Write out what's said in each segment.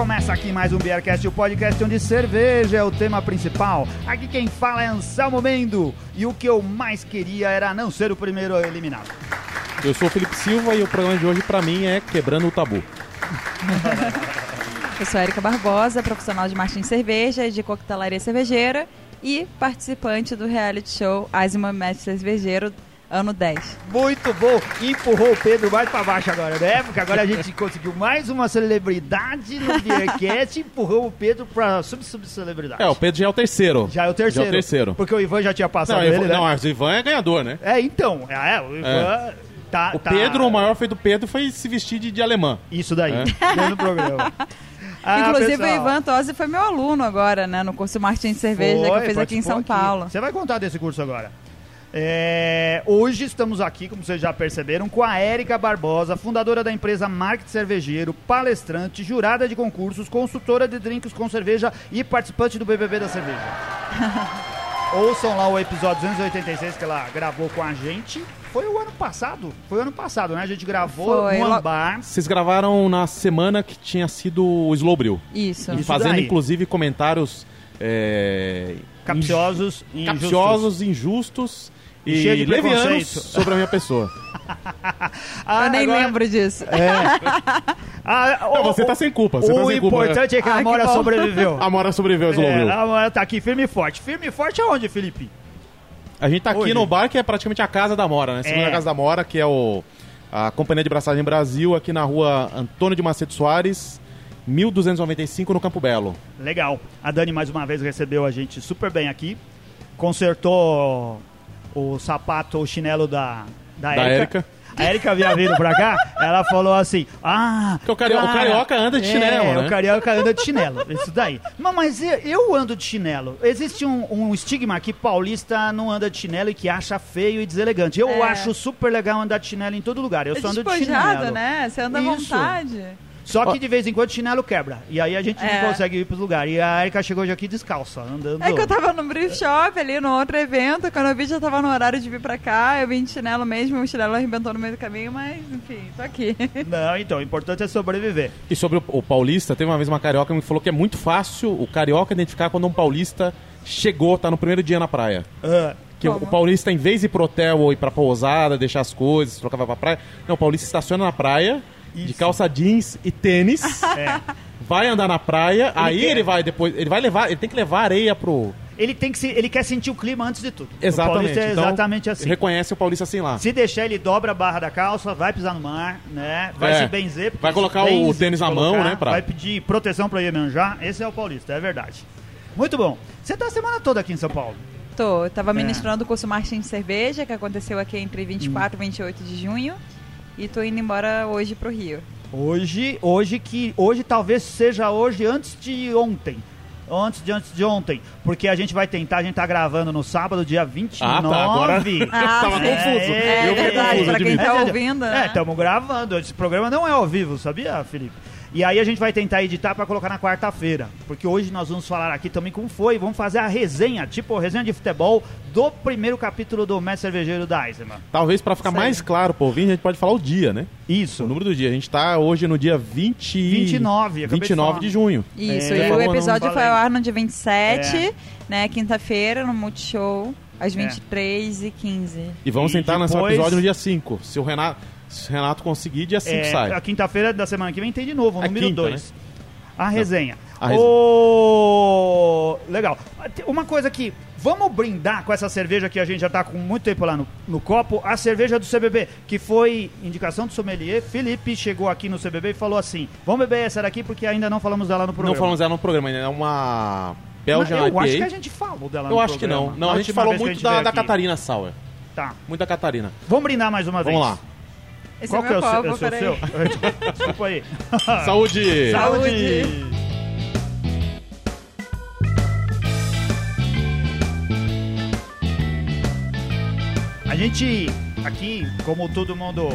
Começa aqui mais um Beercast, o podcast onde cerveja é o tema principal. Aqui quem fala é Anselmo Mendo. E o que eu mais queria era não ser o primeiro eliminado. Eu sou o Felipe Silva e o programa de hoje pra mim é Quebrando o Tabu. Eu sou a Erika Barbosa, profissional de marketing de cerveja e de coquetelaria cervejeira e participante do reality show Asma Mestre Cervejeiro, ano 10. Muito bom. Empurrou o Pedro mais pra baixo agora, né? Porque agora a gente conseguiu mais uma celebridade no Beercast e empurrou o Pedro pra sub-sub-celebridade. É, o Pedro já é o terceiro. Já é o terceiro. Já é o terceiro. Porque o Ivan já tinha passado Não, ele, Ivan, né? não, mas o Ivan é ganhador, né? É, então. É, o Ivan... Tá, O tá- Pedro, o maior feito do Pedro foi se vestir de, de alemã. Isso daí, É. do programa. Ah, Inclusive pessoal, o Ivan Tosi foi meu aluno agora, né, no curso Marketing de Cerveja que foi, eu fiz aqui em São Paulo. Você vai contar desse curso agora. É, hoje estamos aqui, como vocês já perceberam, com a Érica Barbosa, fundadora da empresa Market Cervejeiro, palestrante, jurada de concursos, consultora de drinks com cerveja e participante do BBB da cerveja. Ouçam lá o episódio 286 que ela gravou com a gente. Foi o ano passado. Foi o ano passado, né? A gente gravou Foi, no Ambar. Vocês gravaram na semana que tinha sido o Slowbril. Isso. Isso Fazendo, daí. inclusive, comentários... É, Capciosos e inju- capciosos, injustos E cheio de e levianos sobre a minha pessoa. Ah, eu nem agora- lembro disso. Ah, Não, o- você tá sem culpa, você o tá sem culpa. importante é que a Ah, que Amora bom. sobreviveu. A Mora sobreviveu. É, a Amora tá aqui firme e forte. Firme e forte aonde, Felipe? A gente tá aqui Hoje. no bar que é praticamente a casa da Mora, né? Segunda É. casa da Mora, que é o a Companhia de Braçagem Brasil, aqui na rua Antônio de Macedo Soares, 1295, no Campo Belo. Legal. A Dani mais uma vez recebeu a gente super bem aqui. Consertou o sapato, o chinelo da, da, Da Érica. A Érica havia vindo pra cá, ela falou assim: Ah. Porque o cari- o carioca anda de é, chinelo, né? O carioca anda de chinelo, isso daí. Mas, mas eu, ando de chinelo. Existe um, um estigma que paulista não anda de chinelo e que acha feio e deselegante. Eu É. acho super legal andar de chinelo em todo lugar. Eu É só ando de despojado, chinelo. né? Você anda à Isso. vontade. Só que de vez em quando o chinelo quebra. E aí a gente É. não consegue ir pros lugares. E a Erika chegou hoje aqui descalça, andando. É que eu tava no brief shop ali, no outro evento, quando eu vi já tava no horário de vir pra cá, eu vim de chinelo mesmo, o chinelo arrebentou no meio do caminho, mas enfim, tô aqui. Não, então, o importante é sobreviver. E sobre o, o paulista, teve uma vez uma carioca que me falou que é muito fácil o carioca identificar quando um paulista chegou, tá no primeiro dia na praia. Ah, Que o, Como? o paulista, em vez de ir pro hotel ou ir pra pousada, deixar as coisas, trocava pra praia, não, o paulista estaciona na praia, de Isso. calça jeans e tênis, é. vai andar na praia, aí quer. ele vai depois, ele vai levar, ele tem que levar areia pro... Ele tem que se, ele quer sentir o clima antes de tudo. O Exatamente. paulista é Então, exatamente assim. Reconhece o paulista assim lá. Se deixar, ele dobra a barra da calça, vai pisar no mar, né? Vai É. se benzer. porque Vai colocar se o benze, tênis na colocar, mão, né, pra- Vai pedir proteção pra Iemanjá. Esse é o paulista, é verdade. Muito bom. Você tá a semana toda aqui em São Paulo. Tô, eu É. tava ministrando o curso Marketing de Cerveja, que aconteceu aqui entre 24 e 28 de junho, e tô indo embora hoje pro Rio. Hoje, hoje que hoje talvez seja hoje antes de ontem. Antes de antes de ontem, porque a gente vai tentar, a gente tá gravando no sábado, dia 29. Ah, tá, agora- Ah, Tava sim. confuso. É, Eu É verdade, confuso, pra quem tá É, ouvindo, É, né? estamos gravando. Esse programa não é ao vivo, sabia, Felipe? E aí a gente vai tentar editar pra colocar na quarta-feira. Porque hoje nós vamos falar aqui também como foi. Vamos fazer a resenha, tipo resenha de futebol, do primeiro capítulo do Mestre Cervejeiro da Eisenman. Talvez pra ficar mais claro pro ouvinte, a gente pode falar o dia, né? Isso. O número do dia. A gente tá hoje no dia 20... 29, acabei de 29 falar. de junho. Isso, É, e o episódio não foi ao ar no dia 27, É. né, quinta-feira, no Multishow, às É. 23 e 15 E vamos E tentar lançar o depois- episódio no dia 5. Se o Renato, se o Renato conseguir, dia 5 É, sai. a quinta-feira da semana que vem tem de novo, o É número quinta, 2. A resenha. A resenha. O... Legal. Uma coisa que. Vamos brindar com essa cerveja que a gente já tá com muito tempo lá no, no copo. A cerveja do CBB, que foi indicação do sommelier. Felipe chegou aqui no CBB e falou assim: Vamos beber essa daqui porque ainda não falamos dela no programa. Não falamos dela no programa ainda. É uma Belgian eu IPA. acho que a gente falou dela no Eu acho que programa. não. Não, Na a gente falou que a muito gente da, da. Catarina Sauer. Tá. Muito da Catarina. Vamos brindar mais uma vez. Vamos lá. Esse Qual é que é o seu, copo, é o seu, seu? Desculpa aí. Saúde! Saúde. A gente aqui, como todo mundo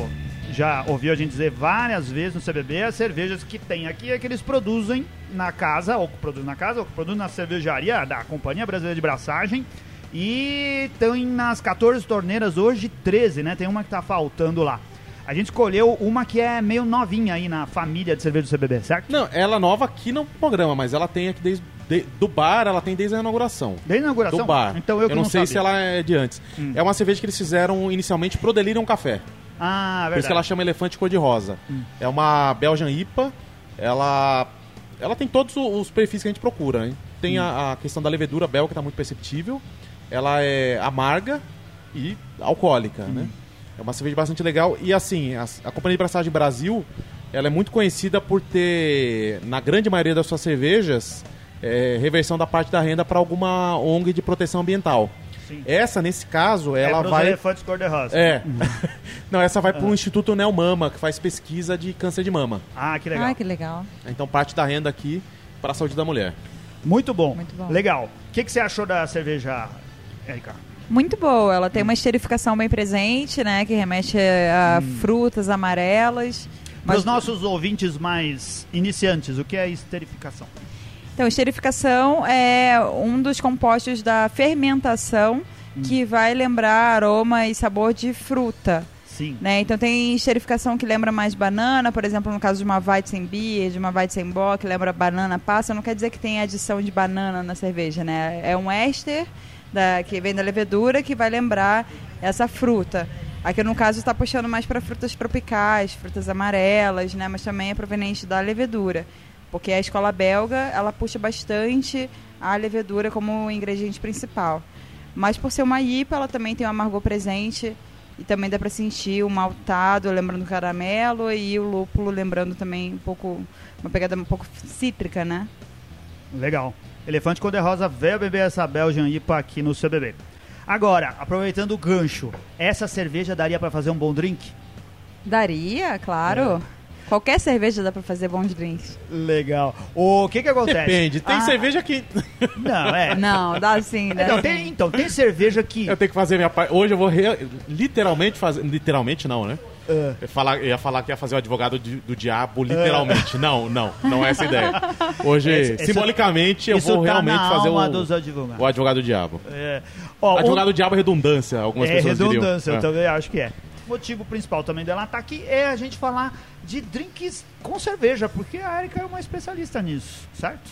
já ouviu a gente dizer várias vezes no CBB, as cervejas que tem aqui é que eles produzem na casa, ou que produzem na casa, ou que produzem na cervejaria da Companhia Brasileira de Braçagem. E estão nas 14 torneiras hoje, 13, né? Tem uma que tá faltando lá. A gente escolheu uma que é meio novinha aí na família de cerveja do CBB, certo? Não, ela é nova aqui no programa, mas ela tem aqui desde de- do bar, ela tem desde a inauguração. Desde a inauguração? Do bar. Então eu, que não, sei sabia. se ela é de antes. Hum. É uma cerveja que eles fizeram inicialmente pro Delirium Café. Ah, verdade. Por isso que ela chama Elefante Cor-de-Rosa. É uma Belgian IPA. Ela, ela tem todos os perfis que a gente procura. Né? Tem a, a questão da levedura belga, que está muito perceptível. Ela é amarga e alcoólica, né? É uma cerveja bastante legal. E assim, a, a Companhia de Braçagem Brasil, ela é muito conhecida por ter, na grande maioria das suas cervejas, é, reversão da parte da renda para alguma ONG de proteção ambiental. Sim. Essa, nesse caso, é ela vai... elefantes cor-de-rosa. É. Não, essa vai para o Instituto Neomama, que faz pesquisa de câncer de mama. Ah, que legal. Ah, que legal. Então, parte da renda aqui para a saúde da mulher. Muito bom. Muito bom. Legal. O que, que você achou da cerveja, Erika? Muito boa. Ela tem uma esterificação bem presente, né? Que remete a frutas amarelas. Para Mas- os nossos ouvintes mais iniciantes, o que é esterificação? Então, esterificação é um dos compostos da fermentação que vai lembrar aroma e sabor de fruta. Sim. Né? Então tem esterificação que lembra mais banana, por exemplo, no caso de uma Weizenbier, de uma Weizenbock, que lembra banana passa, não quer dizer que tem adição de banana na cerveja, né? É um éster da, que vem da levedura que vai lembrar essa fruta. Aqui no caso está puxando mais para frutas tropicais, frutas amarelas, né? Mas também é proveniente da levedura, porque a escola belga ela puxa bastante a levedura como ingrediente principal. Mas por ser uma IPA, ela também tem um amargor presente e também dá para sentir o maltado lembrando o caramelo e o lúpulo lembrando também um pouco uma pegada um pouco cítrica, né? Legal. Elefante Cor-de-Rosa veio beber essa Belgian IPA aqui no CBB. Agora, aproveitando o gancho, essa cerveja daria para fazer um bom drink? Daria, claro. Qualquer cerveja dá para fazer bons drinks. Legal. O que que acontece? Depende. Tem Ah, cerveja que Não, é. Não, dá sim, dá Então sim. tem, então, tem cerveja que... eu tenho que fazer minha parte. Hoje eu vou re- literalmente fazer. Literalmente não, né? Ah, Eu, falar, eu ia falar que ia fazer o advogado de- do diabo, literalmente. Não, não, não é essa a ideia. Hoje, Esse- esse- simbolicamente, eu vou tá realmente fazer o, o advogado do diabo. É. Ó, advogado do diabo é redundância, algumas é pessoas redundância, diriam. eu também acho que é. O motivo principal também dela estar aqui é a gente falar de drinks com cerveja, porque a Erika é uma especialista nisso, certo?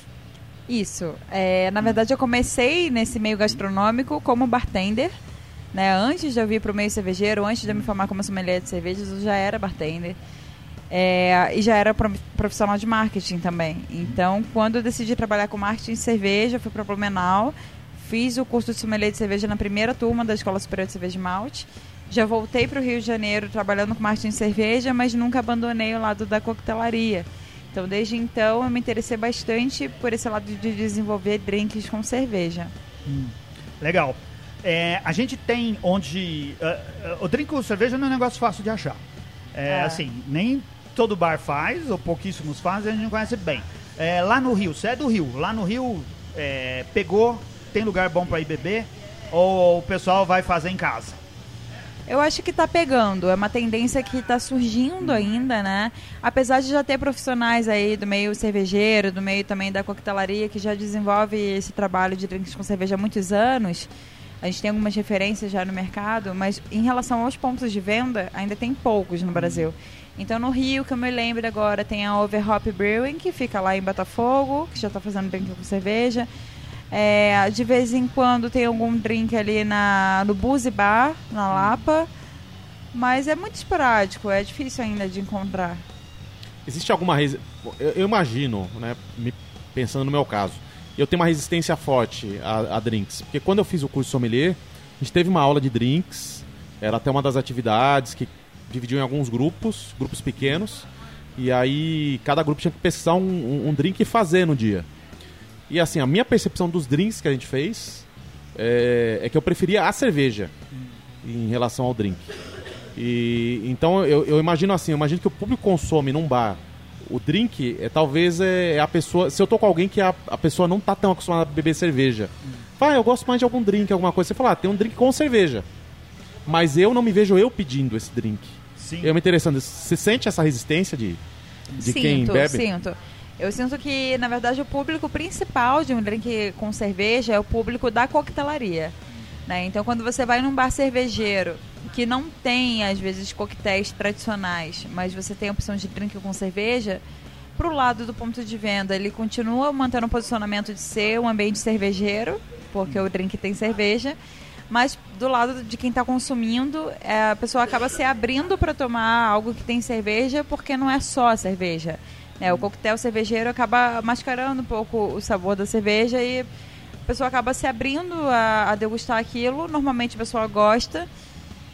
Isso. É, na verdade, eu comecei nesse meio gastronômico como bartender. Né? Antes de eu vir para o meio cervejeiro, antes de eu me formar como sommelier de cervejas, eu já era bartender. É, e já era pro- profissional de marketing também. Então, quando eu decidi trabalhar com marketing de cerveja, fui para Blumenau, fiz o curso de sommelier de cerveja na primeira turma da Escola Superior de Cerveja e Malte. Já voltei para o Rio de Janeiro trabalhando com marketing de cerveja, mas nunca abandonei o lado da coquetelaria. Então, desde então, eu me interessei bastante por esse lado de desenvolver drinks com cerveja. Legal. É, a gente tem onde. ah, o drink com cerveja não é um negócio fácil de achar. É, É. Assim, nem todo bar faz, ou pouquíssimos fazem, a gente não conhece bem. É, lá no Rio, você é do Rio, lá no Rio é, pegou, tem lugar bom pra ir beber, ou o pessoal vai fazer em casa? Eu acho que tá pegando, é uma tendência que tá surgindo ainda, né? Apesar de já ter profissionais aí do meio cervejeiro, do meio também da coquetelaria, que já desenvolve esse trabalho de drinks com cerveja há muitos anos. A gente tem algumas referências já no mercado, mas em relação aos pontos de venda, ainda tem poucos no Brasil. Então no Rio, que eu me lembro agora, tem a Overhop Brewing, que fica lá em Botafogo, que já tá fazendo drink com cerveja. É, de vez em quando tem algum drink ali na, no Buzzy Bar, na Lapa. Mas é muito esporádico, é difícil ainda de encontrar. Existe alguma resi... eu, eu imagino, né, me- pensando no meu caso, eu tenho uma resistência forte a, a drinks, porque quando eu fiz o curso sommelier, a gente teve uma aula de drinks, era até uma das atividades que dividiu em alguns grupos, grupos pequenos, e aí cada grupo tinha que pesquisar um, um- um drink e fazer no dia. E assim, a minha percepção dos drinks que a gente fez é, é que eu preferia a cerveja em relação ao drink. E então eu, eu imagino assim, eu imagino que o público consome num bar o drink é talvez é, é a pessoa. Se eu tô com alguém que a, a pessoa não tá tão acostumada a beber cerveja, fala, ah, eu gosto mais de algum drink, alguma coisa. Você fala, ah, tem um drink com cerveja. Mas eu não me vejo eu pedindo esse drink. Sim. Eu me interessando. Você sente essa resistência de, de sinto, quem bebe? sinto. Eu sinto que, na verdade, o público principal de um drink com cerveja é o público da coquetelaria. Né? Então, quando você vai num bar cervejeiro que não tem, às vezes, coquetéis tradicionais, mas você tem a opção de drink com cerveja, pro lado do ponto de venda, ele continua mantendo o posicionamento de ser um ambiente cervejeiro, porque o drink tem cerveja, mas do lado de quem está consumindo, é, a pessoa acaba se abrindo para tomar algo que tem cerveja, porque não é só cerveja. Né? O coquetel cervejeiro acaba mascarando um pouco o sabor da cerveja e a pessoa acaba se abrindo a, a degustar aquilo. Normalmente a pessoa gosta.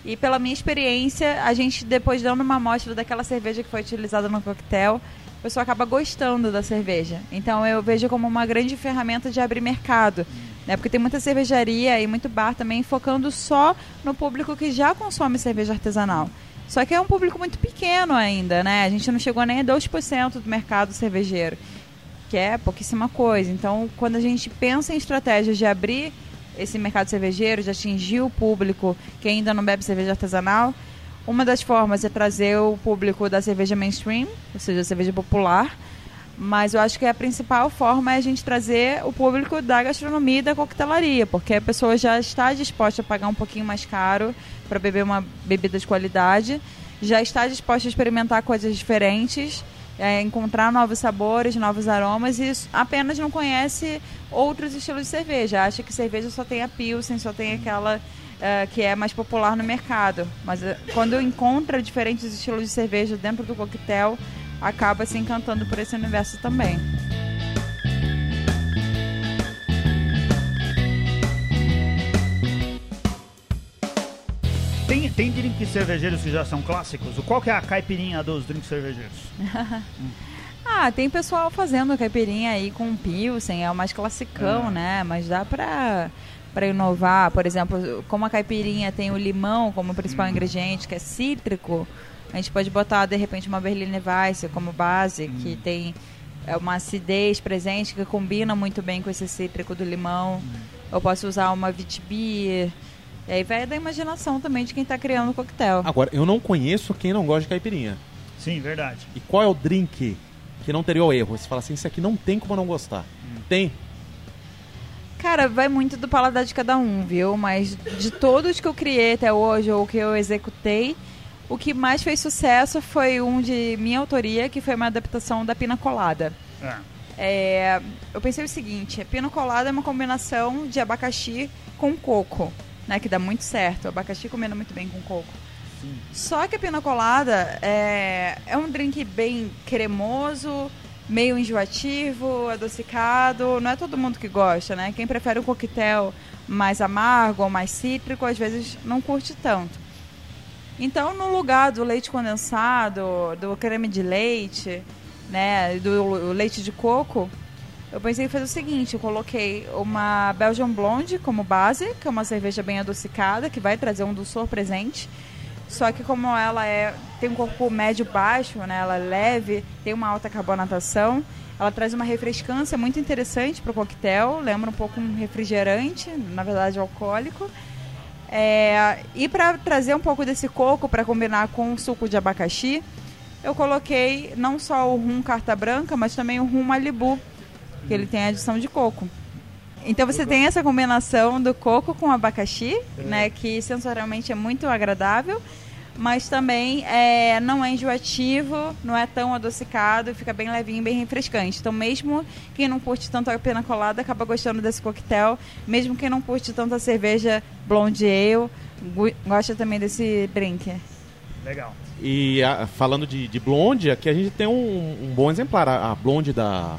E pela minha experiência, a gente depois dando uma amostra daquela cerveja que foi utilizada no coquetel, a pessoa acaba gostando da cerveja. Então eu vejo como uma grande ferramenta de abrir mercado. Né? Porque tem muita cervejaria e muito bar também focando só no público que já consome cerveja artesanal. Só que é um público muito pequeno ainda, né? A gente não chegou nem a 2% do mercado cervejeiro que é pouquíssima coisa. Então, quando a gente pensa em estratégias de abrir esse mercado cervejeiro, de atingir o público que ainda não bebe cerveja artesanal, uma das formas é trazer o público da cerveja mainstream, ou seja, cerveja popular, mas eu acho que a principal forma é a gente trazer o público da gastronomia e da coquetelaria, porque a pessoa já está disposta a pagar um pouquinho mais caro para beber uma bebida de qualidade, já está disposta a experimentar coisas diferentes é, encontrar novos sabores, novos aromas e apenas não conhece outros estilos de cerveja. Acha que cerveja só tem a Pilsen, só tem aquela uh, que é mais popular no mercado. Mas uh, quando encontra diferentes estilos de cerveja dentro do coquetel, acaba se encantando por esse universo também. Tem, tem drinks cervejeiros que já são clássicos? Qual que é a caipirinha dos drinks cervejeiros? ah, tem pessoal fazendo caipirinha aí com pilsen, é o mais classicão, é. né? Mas dá pra, pra inovar. Por exemplo, como a caipirinha tem o limão como principal hum. ingrediente, que é cítrico, a gente pode botar, de repente, uma Berliner Weiss como base, hum. que tem é uma acidez presente que combina muito bem com esse cítrico do limão. Hum. Eu posso usar uma Vitibir e aí vai da imaginação também de quem está criando o coquetel. Agora, eu não conheço quem não gosta de caipirinha. Sim, verdade. E qual é o drink que não teria o erro? Você fala assim, isso aqui não tem como não gostar. Hum. Tem? Cara, vai muito do paladar de cada um, viu? Mas de todos que eu criei até hoje, ou que eu executei, o que mais fez sucesso foi um de minha autoria, que foi uma adaptação da Pina Colada. É. É, eu pensei o seguinte, a Pina Colada é uma combinação de abacaxi com coco né? Que dá muito certo. O abacaxi combina muito bem com coco. Só que a pina colada é, é um drink bem cremoso, meio enjoativo, adocicado. Não é todo mundo que gosta, né? Quem prefere um coquetel mais amargo ou mais cítrico, às vezes não curte tanto. Então, no lugar do leite condensado, do creme de leite, né, do leite de coco, eu pensei em fazer o seguinte, eu coloquei uma Belgian Blonde como base, que é uma cerveja bem adocicada, que vai trazer um dulçor presente. Só que como ela é tem um corpo médio baixo, né, ela é leve, tem uma alta carbonatação, ela traz uma refrescância muito interessante para o coquetel, lembra um pouco um refrigerante, na verdade alcoólico. É, e para trazer um pouco desse coco para combinar com o suco de abacaxi, eu coloquei não só o rum carta branca, mas também o rum Malibu, que ele tem adição de coco. Então você tem essa combinação do coco com abacaxi, é. né, que sensorialmente é muito agradável, mas também é, não é enjoativo, não é tão adocicado, fica bem levinho, bem refrescante. Então mesmo quem não curte tanto a pena colada acaba gostando desse coquetel, mesmo quem não curte tanto a cerveja blonde ale, gosta também desse drink. Legal. E a, falando de, de blonde, aqui a gente tem um, um bom exemplar, a, a blonde da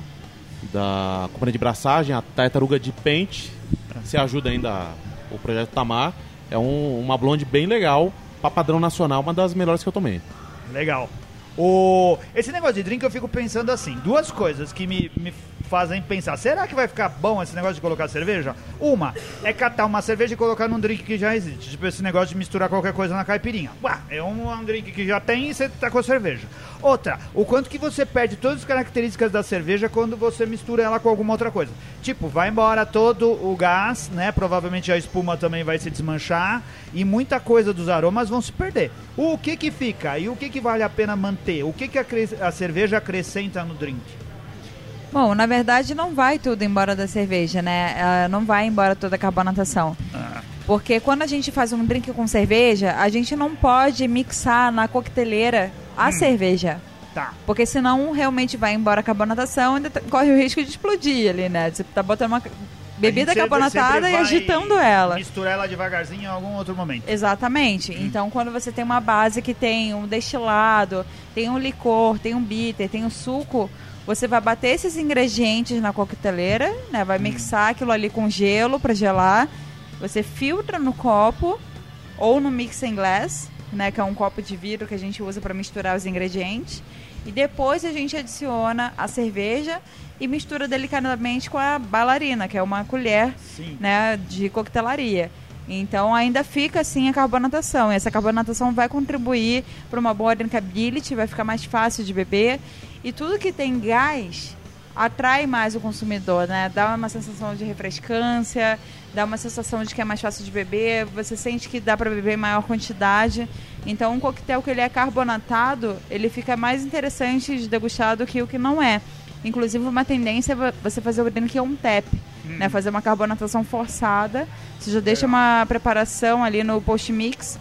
da companhia de braçagem, a tartaruga de pente. Se ajuda ainda o projeto Tamar. É um, uma blonde bem legal, para padrão nacional, uma das melhores que eu tomei. Legal. O... Esse negócio de drink eu fico pensando assim, duas coisas que me, me fazem pensar, será que vai ficar bom esse negócio de colocar cerveja? Uma, é catar uma cerveja e colocar num drink que já existe. Tipo esse negócio de misturar qualquer coisa na caipirinha. Ué, é um, um drink que já tem e você tá com cerveja. Outra, o quanto que você perde todas as características da cerveja quando você mistura ela com alguma outra coisa. Tipo, vai embora todo o gás, né? Provavelmente a espuma também vai se desmanchar e muita coisa dos aromas vão se perder. O que que fica e o que que vale a pena manter? O que que a, a cerveja acrescenta no drink? Bom, na verdade não vai tudo embora da cerveja, né? Ela não vai embora toda a carbonatação. Ah. Porque quando a gente faz um drink com cerveja, a gente não pode mixar na coqueteleira a cerveja. Tá. Porque senão realmente vai embora a carbonatação e corre o risco de explodir ali, né? Você tá botando uma bebida carbonatada e agitando ela. Misturar ela devagarzinho em algum outro momento. Exatamente. Então, quando você tem uma base que tem um destilado, tem um licor, tem um bitter, tem um suco, você vai bater esses ingredientes na coqueteleira, né? Vai mixar aquilo ali com gelo para gelar. Você filtra no copo ou no mixing glass, né? Que é um copo de vidro que a gente usa para misturar os ingredientes. E depois a gente adiciona a cerveja e mistura delicadamente com a bailarina, que é uma colher Sim. né, de coquetelaria. Então ainda fica assim a carbonatação. E essa carbonatação vai contribuir para uma boa drinkability, vai ficar mais fácil de beber. E tudo que tem gás atrai mais o consumidor, né? Dá uma sensação de refrescância, dá uma sensação de que é mais fácil de beber, você sente que dá para beber em maior quantidade. Então um coquetel que ele é carbonatado, ele fica mais interessante de degustar do que o que não é. Inclusive uma tendência é você fazer o drink on tap, né? Fazer uma carbonatação forçada. Você já deixa uma preparação ali no post-mix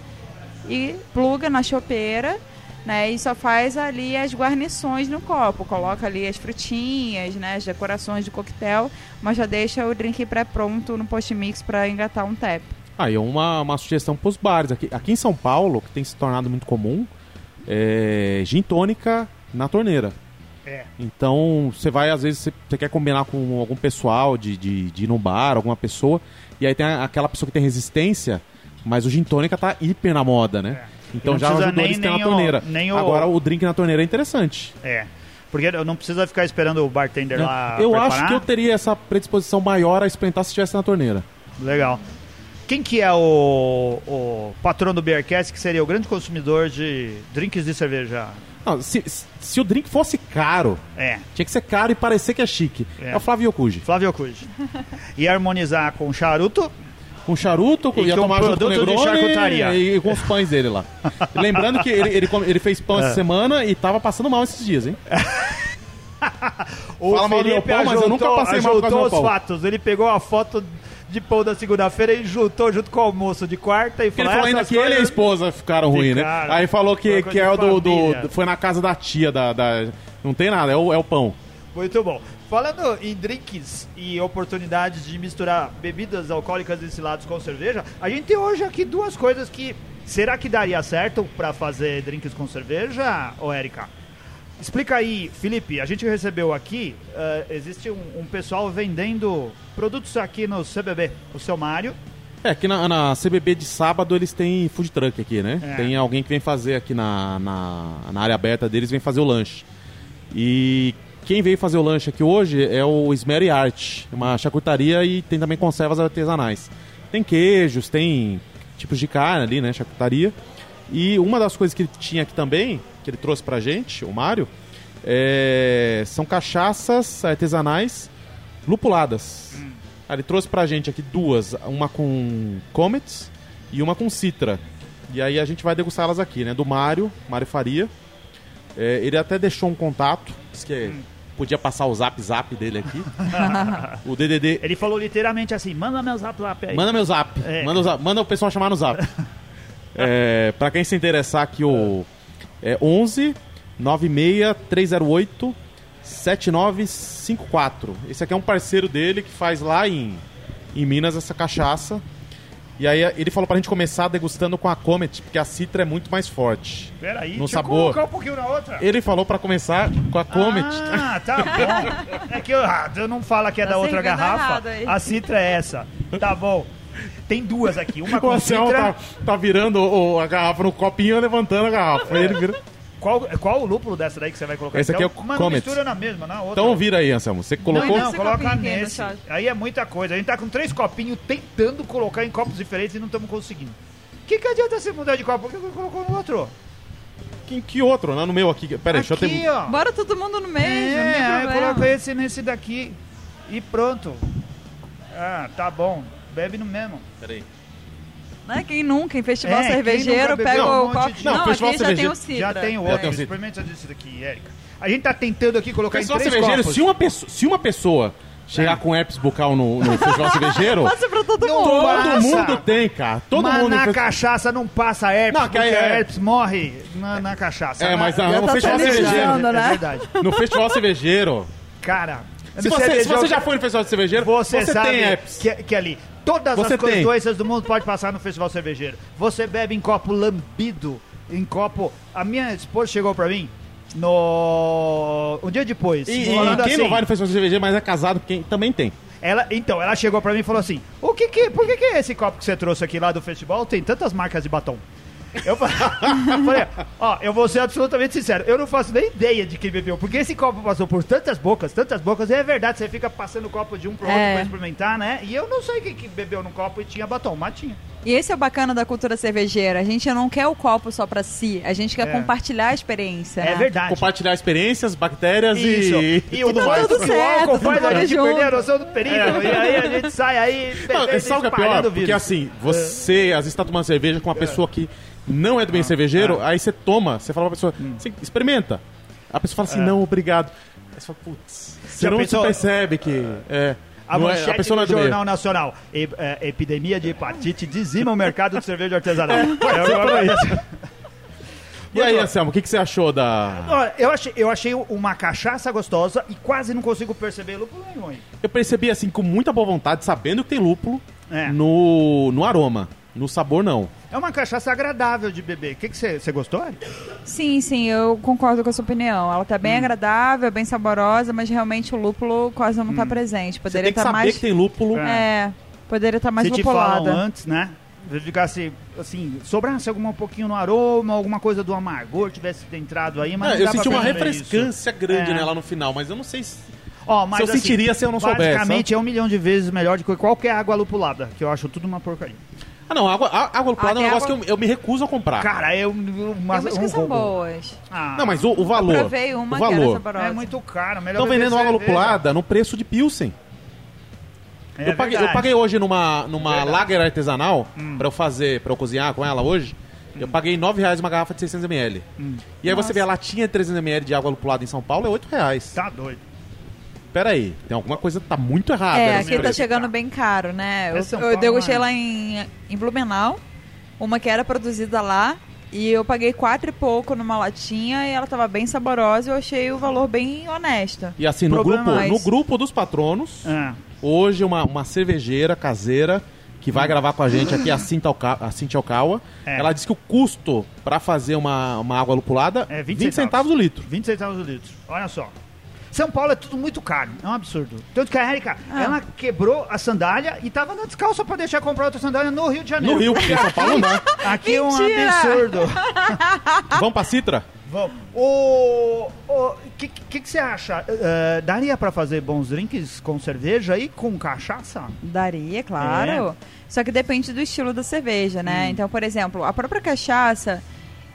e pluga na chopeira, né? E só faz ali as guarnições no copo. Coloca ali as frutinhas, né? As decorações de coquetel, mas já deixa o drink pré-pronto no post-mix para engatar um tap. Aí é uma, uma sugestão pros bares. Aqui, aqui em São Paulo, que tem se tornado muito comum, é gin tônica na torneira. É. Então, você vai, às vezes, você, quer combinar com algum pessoal de, de, de ir no bar, alguma pessoa, e aí tem aquela pessoa que tem resistência, mas o gin tônica tá hiper na moda, né? Então já ajudou nem- eles nem na torneira. o- Agora o drink na torneira é interessante. É. Porque eu não precisa ficar esperando o bartender lá eu preparar. acho que eu teria essa predisposição maior a experimentar se estivesse na torneira. Legal. Quem que é o, o patrão do Beercast que seria o grande consumidor de drinks de cerveja? Não, se, se o drink fosse caro, É, tinha que ser caro e parecer que é chique. É. É, o Flávio Yokuji. Flávio Cuji. E harmonizar com charuto. Com charuto, E ia com tomar junto com Negroni e, e com os pães dele lá. Lembrando que ele, ele, ele fez pão É. essa semana e tava passando mal esses dias, hein? O Fala mal do meu pão, mas eu nunca passei mal ajuntou meu os pão. fatos. Ele pegou a foto de pão da segunda-feira e juntou junto com o almoço de quarta e Porque ele falou falou ainda "Essas que ele e a esposa ficaram ruins, né? Aí falou que, que é o do, do-. Foi na casa da tia da. da- não tem nada, é o, é o pão. Muito bom. Falando em drinks e oportunidades de misturar bebidas alcoólicas destiladas com cerveja, a gente tem hoje aqui duas coisas que. Será que daria certo pra fazer drinks com cerveja, ô Érica? Explica aí, Felipe. A gente recebeu aqui, eh, existe um, um pessoal vendendo produtos aqui no CBB. O seu Mário, É, aqui na, na CBB de sábado eles têm food truck aqui, né? É. Tem alguém que vem fazer aqui na, na, na área aberta deles, vem fazer o lanche. E quem veio fazer o lanche aqui hoje é o Smery Art, uma charcutaria e tem também conservas artesanais. Tem queijos, tem tipos de carne ali, né? Charcutaria. E uma das coisas que ele tinha aqui também, que ele trouxe pra gente, o Mário, é, são cachaças artesanais lupuladas. Aí ele trouxe pra gente aqui duas, uma com Comets e uma com Citra. E aí a gente vai degustar elas aqui, né? Do Mário, Mário Faria. É, ele até deixou um contato, disse que podia passar o zap zap dele aqui. o DDD. ele falou literalmente assim: manda meu zap zap aí. Manda meu zap. É. Manda, o zap. Manda o pessoal chamar no zap. é, pra quem se interessar aqui, o é 11 96 308 7954. Esse aqui é um parceiro dele que faz lá em, em Minas essa cachaça. E aí ele falou pra gente começar degustando com a Comet, porque a Citra é muito mais forte. Peraí, no sabor. colocar um pouquinho na outra. Ele falou pra começar com a Comet. Ah, tá bom. É que eu, ah, eu não falo que é Tá da outra servindo garrafa. aí. A Citra é essa. Tá bom. Tem duas aqui. Uma o com Anselmo Citra. tá, tá virando o- a garrafa no copinho e levantando a garrafa. Aí ele vira. Qual, qual o lúpulo dessa daí que você vai colocar? Esse aqui é o Então, Mas Comet. mistura na mesma, na outra. Então vira aí, Anselmo. Você colocou. Não, não, Esse coloca nesse. Aí é muita coisa. A gente tá com três copinhos tentando colocar em copos diferentes e não estamos conseguindo. O que, que adianta você mudar de copo? Por que você colocou no outro? Que, que outro? Não, no meu aqui. Pera aí, deixa eu aqui, ter. ó. Bora todo mundo no mesmo, não É, tem aí problema. coloca esse nesse daqui e pronto. Ah, tá bom. Bebe no mesmo. Peraí. Né? Quem nunca, em festival É, cervejeiro, pega um o copo. de- Não, Não, festival aqui já tem o Citra. Já tem o outro. Citra. Experimenta desse daqui, Érica. A gente tá tentando aqui colocar Pessoal em três cervejeiro, copos. se uma, pessoa, se uma pessoa chegar com herpes bucal no, no festival cervejeiro. Passa pra todo Não mundo. Todo passa. mundo tem, cara. Todo mas mundo. na em fe- cachaça não passa herpes, Não, que porque é- herpes morre na, na cachaça. É, mas Na- não, Já no tá festival cervejeiro. É né? verdade. No festival cervejeiro. Cara, Se você, se você já foi no festival de cervejeiro, Você, você, sabe tem herpes. que, que ali todas Você as coisas tem. doenças do mundo pode passar no festival cervejeiro. Você bebe em copo lambido, em copo. A minha esposa chegou pra mim no um dia depois. E, e quem assim, não vai no festival cervejeiro, mas é casado, quem também tem. Ela, então, ela chegou pra mim e falou assim: "O que que, por que que esse copo que você trouxe aqui lá do festival tem tantas marcas de batom?" Eu fa- falei, ó, eu vou ser absolutamente sincero, eu não faço nem ideia de quem bebeu, porque esse copo passou por tantas bocas, tantas bocas, e é verdade, você fica passando o copo de um pro outro É. pra experimentar, né? E eu não sei quem que bebeu no copo e tinha batom, mas tinha. E esse é o bacana da cultura cervejeira. A gente não quer o copo só pra si, a gente quer É. compartilhar a experiência. É né? verdade. Compartilhar experiências, bactérias Isso. e, E, o tudo tá mais. tudo que o álcool faz a gente junto. perder a noção do perigo. E aí a gente sai aí. Não, sabe o que é pior? Porque assim, você às vezes tá tomando cerveja com uma pessoa que não é do bem cervejeiro, aí você toma, você fala pra pessoa, "Sim, experimenta. A pessoa fala assim, não, obrigado. Aí você fala, putz, você não pensou- se percebe que. É, A não é- manchete a pessoa é do meio. Jornal Nacional. E- é, epidemia de hepatite dizima o mercado de cerveja artesanal. É coisa assim. E aí, Anselmo, o que, que você achou da. Olha, eu achei, eu achei uma cachaça gostosa e quase não consigo perceber lúpulo nenhum. Eu percebi assim, com muita boa vontade, sabendo que tem lúpulo É. no, no aroma. No sabor, não. É uma cachaça agradável de beber. O que você gostou? Ari? Sim, sim, eu concordo com a sua opinião. Ela tá bem Hum. agradável, bem saborosa, mas realmente o lúpulo quase não tá presente. Você Poderia tem que estar saber mais. que tem lúpulo. É. É, poderia estar mais Se te lupulada. antes, né? Se ficasse, assim, sobrasse alguma um pouquinho no aroma, alguma coisa do amargor tivesse entrado aí, mas É, não eu dá pra senti uma perceber isso. refrescância grande É. nela no final, mas eu não sei se. Ó, mas, Se eu assim, sentiria se eu não soubesse, Basicamente é um milhão de vezes melhor do que qualquer água lupulada, que eu acho tudo uma porcaria. Ah, não, água, água lupulada é um negócio água- que eu, eu me recuso a comprar. Cara, é um, uma, Tem umas um que são roubo. boas. Ah, não, mas o, o valor. Provei uma o que era valor. é muito caro. Melhor Estão vendendo água lupulada no preço de Pilsen. É eu, paguei, eu paguei hoje numa, numa Verdade. lager artesanal Hum. pra eu fazer, pra eu cozinhar com ela hoje. Eu paguei 9 reais uma garrafa de 600ml. Hum. E aí você Nossa. vê a latinha de 300ml de água lupulada em São Paulo é 8 reais. Tá doido. Pera aí, tem alguma coisa que tá muito errada É, aqui tá chegando bem caro, né? É Eu, eu degustei lá em, em Blumenau, uma que era produzida lá, e eu paguei quatro e pouco numa latinha e ela tava bem saborosa e eu achei o valor bem honesto. E assim, no grupo, mais. no grupo dos patronos, É. hoje uma, uma cervejeira caseira que vai gravar com a gente aqui, a Cintia, Oka- a Cintia Okawa. É. Ela disse que o custo pra fazer uma, uma água lupulada É 20 20 centavos o litro. 20 centavos o litro. Olha só. São Paulo é tudo muito caro. É um absurdo. Tanto que a Erika, Ah. ela quebrou a sandália e tava na descalça pra deixar comprar outra sandália no Rio de Janeiro. No Rio, porque em São Paulo não. Aqui é um absurdo. Vamos pra Citra? Vamos. O que, que, que você acha? Eh, daria pra fazer bons drinks com cerveja e com cachaça? Daria, claro. Só que depende do estilo da cerveja, né? Hum. Então, por exemplo, a própria cachaça,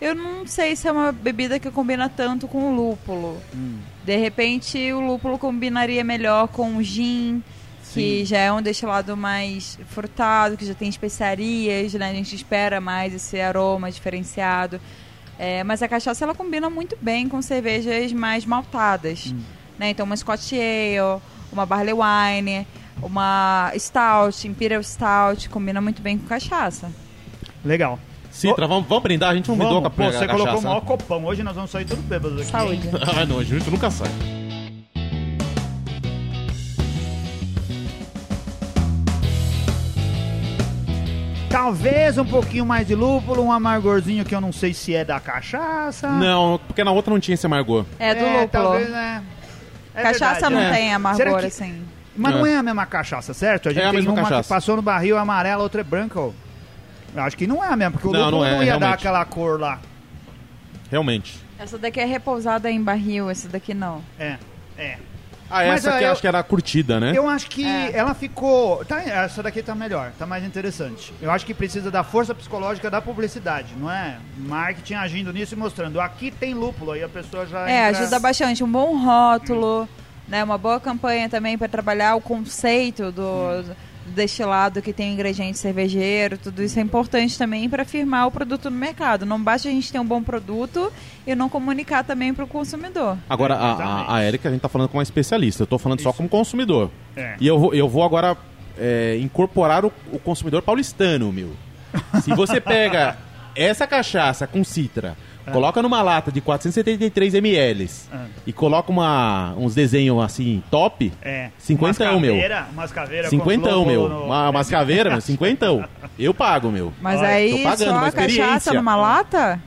eu não sei se é uma bebida que combina tanto com o lúpulo. Hum. De repente, o lúpulo combinaria melhor com o gin, que Sim. já é um destilado mais frutado, que já tem especiarias, né? A gente espera mais esse aroma diferenciado. É, mas a cachaça ela combina muito bem com cervejas mais maltadas, Hum. né? Então uma Scotch Ale, uma Barley Wine, uma Stout, Imperial Stout, combina muito bem com cachaça. Legal. Citra, vamos, vamos brindar? A gente não brindou com a Pô, você a colocou cachaça, o maior né? copão. Hoje nós vamos sair tudo bêbados aqui. Saúde. ah, não, junto nunca sai. Talvez um pouquinho mais de lúpulo, um amargorzinho que eu não sei se é da cachaça. Não, porque na outra não tinha esse amargor. É do lúpulo. Talvez, né? É cachaça verdade, não né? tem amargor Será que- assim. Mas não É. é a mesma cachaça, certo? A gente É a tem mesma uma cachaça. que passou no barril amarela, outra é branca. ó. Eu acho que não é a mesma, porque o Não, lúpulo não não, é, ia dar realmente. aquela cor lá. Realmente. Essa daqui é repousada em barril, essa daqui não. É, é. Ah, Mas, essa ó, aqui eu- acho que era curtida, né? Eu acho que É. ela ficou. Tá, essa daqui tá melhor, tá mais interessante. Eu acho que precisa da força psicológica da publicidade, não é? Marketing agindo nisso e mostrando. Aqui tem lúpulo, aí a pessoa já. É, entra- ajuda bastante. Um bom rótulo, né? Uma boa campanha também para trabalhar o conceito do, destilado que tem ingrediente cervejeiro, tudo isso é importante também para firmar o produto no mercado. Não basta a gente ter um bom produto e não comunicar também para o consumidor. Agora, a, a, a Erika, a gente tá falando com uma especialista. Eu tô falando só Isso. como consumidor. É. E eu vou, eu vou agora é, incorporar o, o consumidor paulistano, meu. Se você pega essa cachaça com citra, coloca numa lata de 473 ml Ah. e coloca uma, uns desenhos assim, top, É. cinquentão, umas meu. caveira, Umas caveiras cinquentão, meu. No... Uma, umas caveiras, meu, cinquentão. Eu pago, meu. Mas Olha, tô aí pagando só a cachaça numa lata?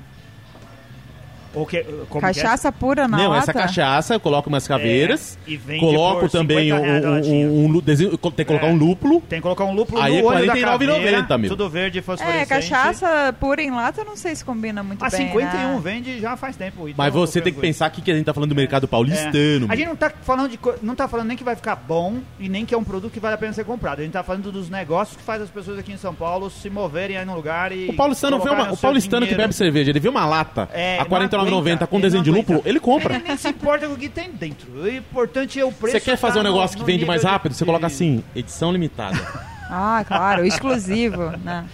Ou que, eh, cachaça que é? pura na Não, lata? essa cachaça, eu coloco umas caveiras. É, e vende coloco também um, um, um, um tem que colocar é, um lúpulo. Tem que colocar um lúpulo aí no é olho 49,90. Tudo verde é, fosforescente. É, cachaça pura em lata não sei se combina muito a bem. A 51 né? vende já faz tempo. Então Mas você tem que pensar aqui que a gente tá falando do mercado é. paulistano. A gente não tá falando de não tá falando nem que vai ficar bom e nem que é um produto que vale a pena ser comprado. A gente tá falando dos negócios que faz as pessoas aqui em São Paulo se moverem aí no lugar e O paulistano vê uma, o paulistano que bebe cerveja, ele vê uma lata é, a 49 4,90 com desenho de lúpulo, ele compra. Ele nem se importa com o que tem dentro. O importante é o preço. Você quer fazer um tá negócio que vende mais rápido? Você coloca assim, edição limitada. Ah, claro, exclusivo, né?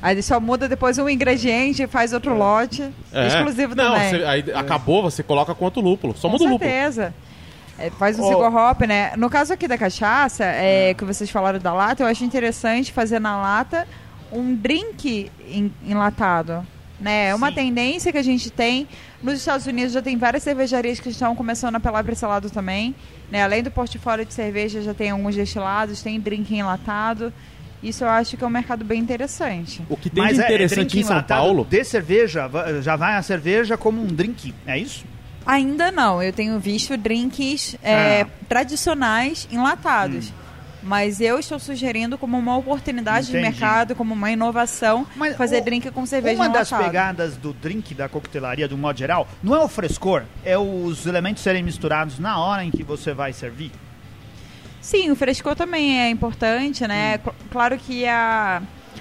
Aí só muda depois um ingrediente, faz outro lote, é. exclusivo Não, também. Você, aí acabou, você coloca quanto lúpulo. Só com muda o lúpulo. É, faz um oh. hop, né? No caso aqui da cachaça, é, é, que vocês falaram da lata, eu acho interessante fazer na lata um drink enlatado. Né? É uma Sim. tendência que a gente tem. Nos Estados Unidos já tem várias cervejarias que estão começando a apelar para esse lado também. Né? Além do portfólio de cerveja, já tem alguns destilados, tem drink enlatado. Isso eu acho que é um mercado bem interessante. O que tem Mas de é, é interessante drink em São Paulo. De cerveja, já vai a cerveja como um drink, é isso? Ainda não. Eu tenho visto drinks é, Ah. tradicionais enlatados. Mas eu estou sugerindo como uma oportunidade de Entendi. mercado, como uma inovação, Mas fazer o- drink com cerveja Uma das pegadas do drink da coquetelaria, do modo geral, não é o frescor, é os elementos serem misturados na hora em que você vai servir. Sim, o frescor também é importante, né? Hum. Cl- Claro que a,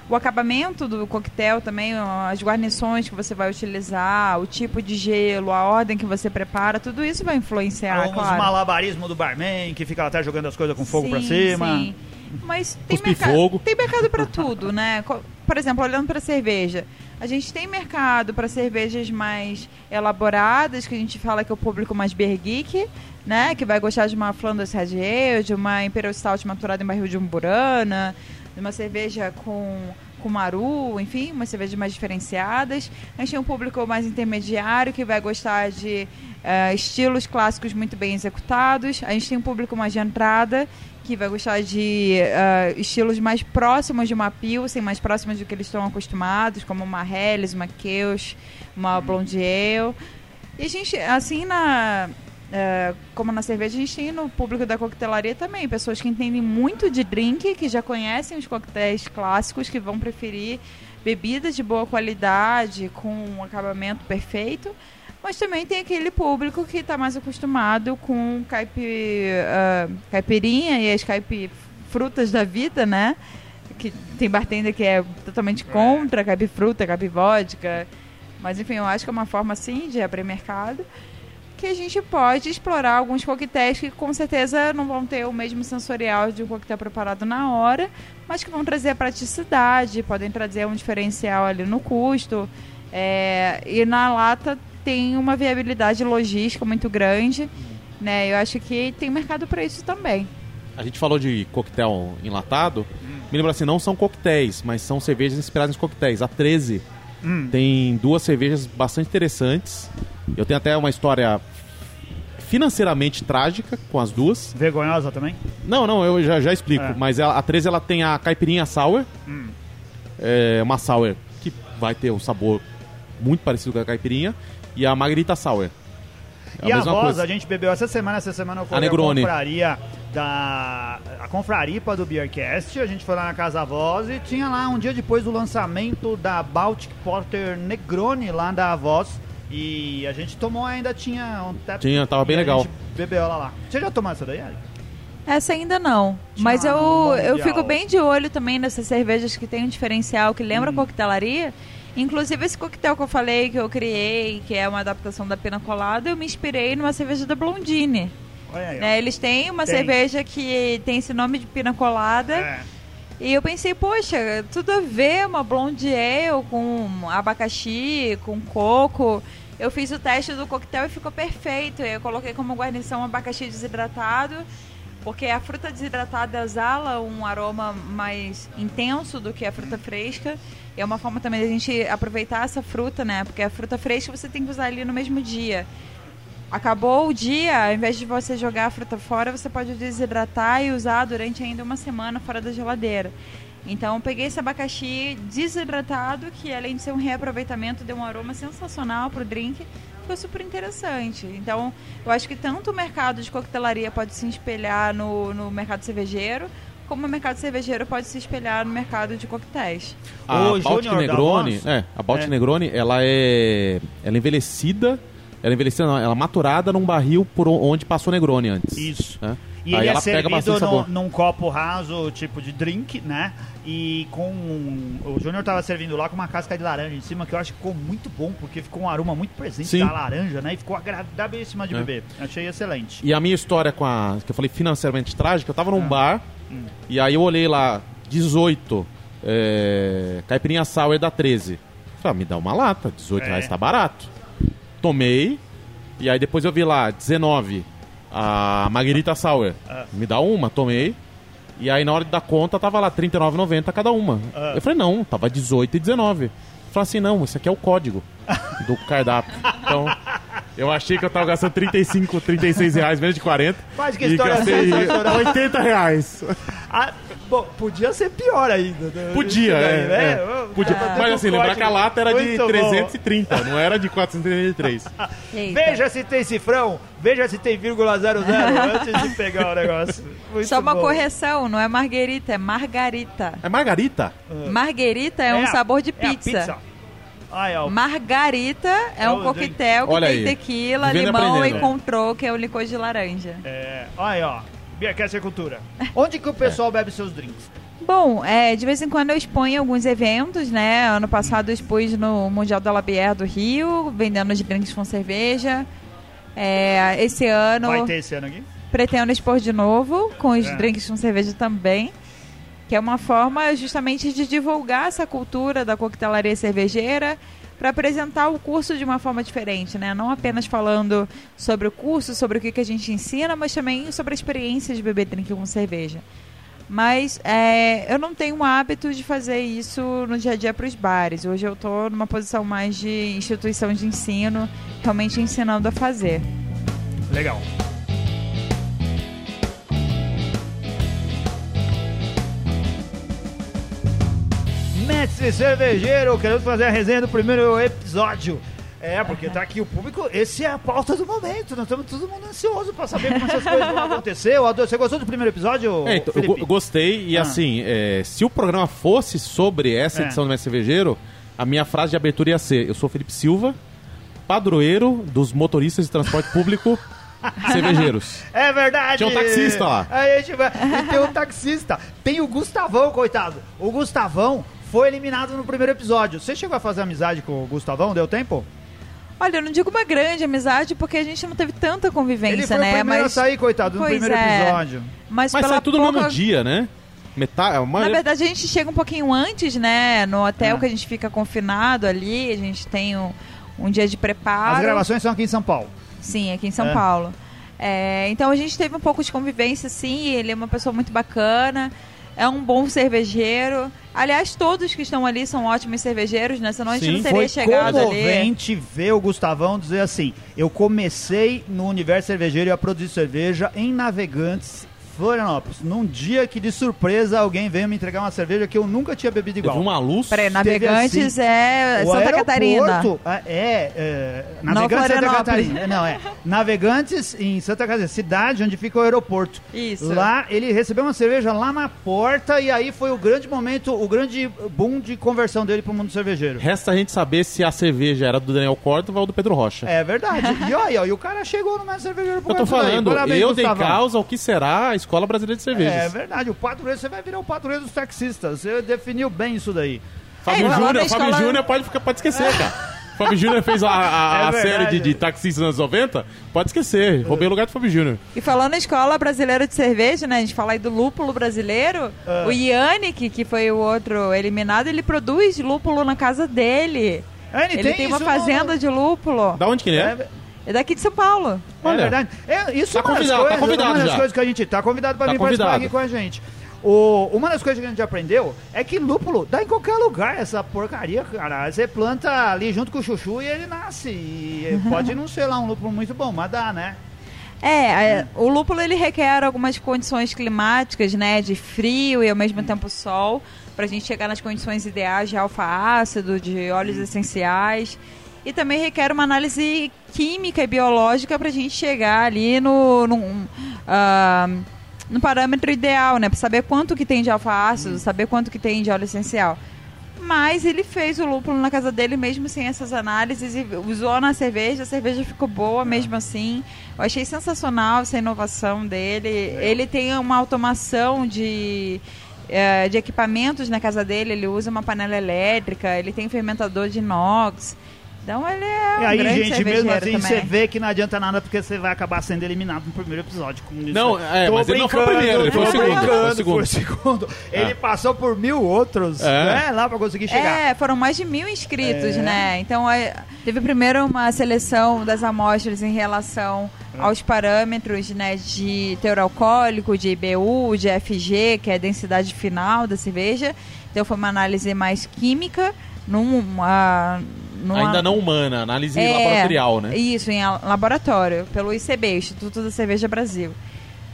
o acabamento do coquetel também, as guarnições que você vai utilizar, o tipo de gelo, a ordem que você prepara, tudo isso vai influenciar, Os claro. malabarismo do barman, que fica até jogando as coisas com fogo pra Sim, cima. sim. Mas tem mercado, fogo. tem mercado para tudo, né? Por exemplo, olhando para cerveja, a gente tem mercado para cervejas mais elaboradas, que a gente fala que é o público mais beer geek, né? Que vai gostar de uma Flanders Red Ale, de uma Imperial Stout maturada em barril de umburana, uma cerveja com com maru, enfim, umas cervejas mais diferenciadas. A gente tem um público mais intermediário que vai gostar de eh, estilos clássicos muito bem executados. A gente tem um público mais de entrada que vai gostar de eh, estilos mais próximos de uma Pilsen, mais próximos do que eles estão acostumados, como uma Helles, uma Keusch, uma Blonde Ale. E a gente, assim, na, é, como na cerveja, a gente tem no público da coquetelaria também pessoas que entendem muito de drink, que já conhecem os coquetéis clássicos, que vão preferir bebidas de boa qualidade, com um acabamento perfeito. Mas também tem aquele público que está mais acostumado com caipi, ah, caipirinha e as caipifrutas da vida, né? Que tem bartender que é totalmente contra caipifruta, caipivódica. Mas enfim, eu acho que é uma forma assim de abrir mercado que a gente pode explorar alguns coquetéis que com certeza não vão ter o mesmo sensorial de um coquetel preparado na hora, mas que vão trazer a praticidade, podem trazer um diferencial ali no custo. É, e na lata tem uma viabilidade logística muito grande, né? Eu acho que tem mercado para isso também. A gente falou de coquetel enlatado. Me lembra assim, não são coquetéis, mas são cervejas inspiradas em coquetéis. A 13 Hum. tem duas cervejas bastante interessantes. Eu tenho até uma história financeiramente trágica com as duas. Vergonhosa também? Não, não, eu já, já explico. É. Mas ela- a 13 ela tem a caipirinha sour. Hum. É uma sour que vai ter um sabor muito parecido com a caipirinha. E a margarita sour. É e a voz, coisa. a gente bebeu essa semana, essa semana eu A Negroni. confraria da a confraripa do Beercast, a gente foi lá na Casa Voz e tinha lá um dia depois do lançamento da Baltic Porter Negroni lá da Voz e a gente tomou ainda tinha um tap Tinha, tava bem legal. bebeu ela lá. Você já tomou essa daí, Eric? Essa ainda não. Tinha Mas eu, um eu fico bem de olho também nessas cervejas que tem um diferencial que Hum. lembra coquetelaria. Inclusive esse coquetel que eu falei, que eu criei, que é uma adaptação da pina colada, eu me inspirei numa cerveja da Blondine. Aí. Né? Eles têm uma Tem. cerveja que tem esse nome de pina colada É. E eu pensei, poxa, tudo a ver uma blonde ale com abacaxi, com coco. Eu fiz o teste do coquetel e ficou perfeito. Eu coloquei como guarnição um abacaxi desidratado, porque a fruta desidratada exala um aroma mais intenso do que a fruta fresca. E é uma forma também da gente aproveitar essa fruta, né? Porque a fruta fresca você tem que usar ali no mesmo dia. Acabou o dia, ao invés de você jogar a fruta fora, você pode desidratar e usar durante ainda uma semana fora da geladeira. Então, eu peguei esse abacaxi desidratado, que além de ser um reaproveitamento, deu um aroma sensacional pro drink. Ficou super interessante. Então, eu acho que tanto o mercado de coquetelaria pode se espelhar no, no mercado cervejeiro, como o mercado cervejeiro pode se espelhar no mercado de coquetéis. A O Baltic Negroni, é, a Baltic É. Negroni, ela é, ela é envelhecida, ela envelhecida, não, ela maturada num barril por onde passou Negroni antes. Isso. né? E Aí ele é servido no- num copo raso, tipo de drink, né? E com. O Júnior tava servindo lá com uma casca de laranja em cima, que eu acho que ficou muito bom, porque ficou um aroma muito presente Sim. da laranja, né? E ficou agradávelíssima de É. beber. Achei excelente. E a minha história com a. que eu falei financeiramente trágica, eu tava num Ah. bar Hum. e aí eu olhei lá, 18, é, caipirinha sour da 13. Falei, ah, me dá uma lata, 18 É. reais tá barato. Tomei, e aí depois eu vi lá, 19, a Margarita Sour. Ah. Me dá uma, tomei. E aí na hora de dar conta tava lá, R$ 39,90 cada uma. Ah. Eu falei, não, tava 18 e 19. Falei assim, não, isso aqui é o código do cardápio. Então, eu achei que eu tava gastando 35, 36 reais, menos de 40. Mas que e história gastei sensacional. 80 reais. Ah, bom, podia ser pior ainda. né? Podia, é, né? é. Podia. Mas assim, lembrar que a lata era de Muito bom. 330, não era de 433. Eita. Veja se tem cifrão, veja se tem vírgula zero zero antes de pegar o negócio. Muito Só uma bom. correção, não é marguerita, é margarita. É Margarita? Marguerita é, um a- sabor de é pizza. Ó, Margarita é É um o coquetel que Olha tem aí. tequila, Vivendo e limão e aprendendo. control, que é o licor de laranja. É, aí, ó. Beercast Cultura. Onde que o pessoal bebe seus drinks? Bom, é, de vez em quando eu exponho alguns eventos, né? Ano passado eu expus no Mundial da Labier do Rio, vendendo os drinks com cerveja. É, esse ano Vai ter esse ano aqui? pretendo expor de novo, com os É. drinks com cerveja também. Que é uma forma justamente de divulgar essa cultura da coquetelaria cervejeira para apresentar o curso de uma forma diferente, né? Não apenas falando sobre o curso, sobre o que, que a gente ensina, mas também sobre a experiência de beber drink com cerveja. Mas é, eu não tenho o hábito de fazer isso no dia a dia para os bares. Hoje eu estou numa posição mais de instituição de ensino, realmente ensinando a fazer. Legal. Mestre Cervejeiro, queremos fazer a resenha do primeiro episódio. É, porque tá aqui o público, esse é a pauta do momento. Nós estamos todo mundo ansioso pra saber como essas coisas vão acontecer. Você gostou do primeiro episódio, É, então, eu gostei e Ah. assim, é, se o programa fosse sobre essa É. edição do Mestre Cervejeiro, a minha frase de abertura ia ser: Eu sou Felipe Silva, padroeiro dos motoristas de transporte público cervejeiros. É verdade! Tinha um taxista lá. Aí a gente vai... E tem um taxista. Tem o Gustavão, coitado. O Gustavão foi eliminado no primeiro episódio. Você chegou a fazer amizade com o Gustavão? Deu tempo? Olha, eu não digo uma grande amizade porque a gente não teve tanta convivência, Ele foi né? o primeiro mas, a sair, coitado, no Pois primeiro é. episódio. mas, Mas pela sai tudo no pouca... mesmo dia, né? Metade, a Na maioria- verdade, a gente chega um pouquinho antes, né? No hotel Ah. que a gente fica confinado ali, a gente tem um, um dia de preparo. As gravações são aqui em São Paulo. Sim, aqui em São É. Paulo. É, então a gente teve um pouco de convivência, sim. Ele é uma pessoa muito bacana, é um bom cervejeiro. Aliás, todos que estão ali são ótimos cervejeiros, né? Senão a gente Sim, não teria Foi chegado ali. comovente ver o Gustavão dizer assim: eu comecei no universo cervejeiro a produzir cerveja em Navegantes, Florianópolis, num dia que de surpresa alguém veio me entregar uma cerveja que eu nunca tinha bebido teve igual. uma luz. Peraí, Navegantes assim, é O Santa Catarina. ah, É, é Não Navegantes Santa Florianópolis. Catarina. Não, é. Navegantes em Santa Catarina, cidade onde fica o aeroporto. Isso. Lá ele recebeu uma cerveja lá na porta e aí foi o grande momento, o grande boom de conversão dele pro mundo cervejeiro. Resta a gente saber se a cerveja era do Daniel Córdova ou do Pedro Rocha. É verdade. E olha, e o cara chegou no mestre cervejeiro por Eu tô falando, Parabéns, eu dei Gustavão. causa ao que será a Escola Brasileira de Cervejas. É verdade, o padroeiro, você vai virar o padroeiro dos taxistas. Você definiu bem isso daí. Fábio É, Júnior, escola- Júnior pode, ficar- pode esquecer, cara. Fábio Júnior fez a, a- É a série de, de taxistas nos anos 90, pode esquecer. Roubei o lugar do Fábio Júnior. E falando em escola brasileira de cerveja, né? A gente fala aí do lúpulo brasileiro. Ah. O Yannick, que foi o outro eliminado, ele produz lúpulo na casa dele. Ah, ele tem tem, uma fazenda no- de lúpulo. Da onde que ele é? É, É daqui de São Paulo. é Olha. verdade. É, isso Tá é uma das convidado, tá coisas, convidado uma das já. coisas que a gente tá convidado para Tá vir participar convidado. aqui com a gente. O, uma das coisas que a gente aprendeu é que lúpulo dá em qualquer lugar essa porcaria, cara. Você planta ali junto com o chuchu e ele nasce. E pode não ser lá um lúpulo muito bom, mas dá, né? É, é, o lúpulo ele requer algumas condições climáticas, né, de frio e ao mesmo tempo sol, pra gente chegar nas condições ideais de alfa-ácido, de óleos essenciais. E também requer uma análise química e biológica pra gente chegar ali no, num, ah, no parâmetro ideal, né, pra saber quanto que tem de alfa-ácido, saber quanto que tem de óleo essencial. Mas ele fez o lúpulo na casa dele mesmo sem essas análises e usou na cerveja. A cerveja ficou boa mesmo assim. Eu achei sensacional essa inovação dele. Ele tem uma automação de, eh, de equipamentos na casa dele. Ele usa uma panela elétrica, ele tem fermentador de inox. Então ele é um e aí, grande gente, mesmo assim, também. você vê que não adianta nada porque você vai acabar sendo eliminado no primeiro episódio. como isso. Não, é, Tô mas ele não foi o brincando, primeiro, ele foi o tô segundo, brincando, foi o segundo. foi o segundo. Ele passou por mil outros, É. né, lá pra conseguir chegar. É, foram mais de mil inscritos, É. né? Então, é, teve primeiro uma seleção das amostras em relação É. aos parâmetros né, de teor alcoólico, de IBU, de FG, que é a densidade final da cerveja. Então, foi uma análise mais química, numa... numa Ainda não humana, análise É, laboratorial, né? Isso, em laboratório, pelo ICB, Instituto da Cerveja Brasil.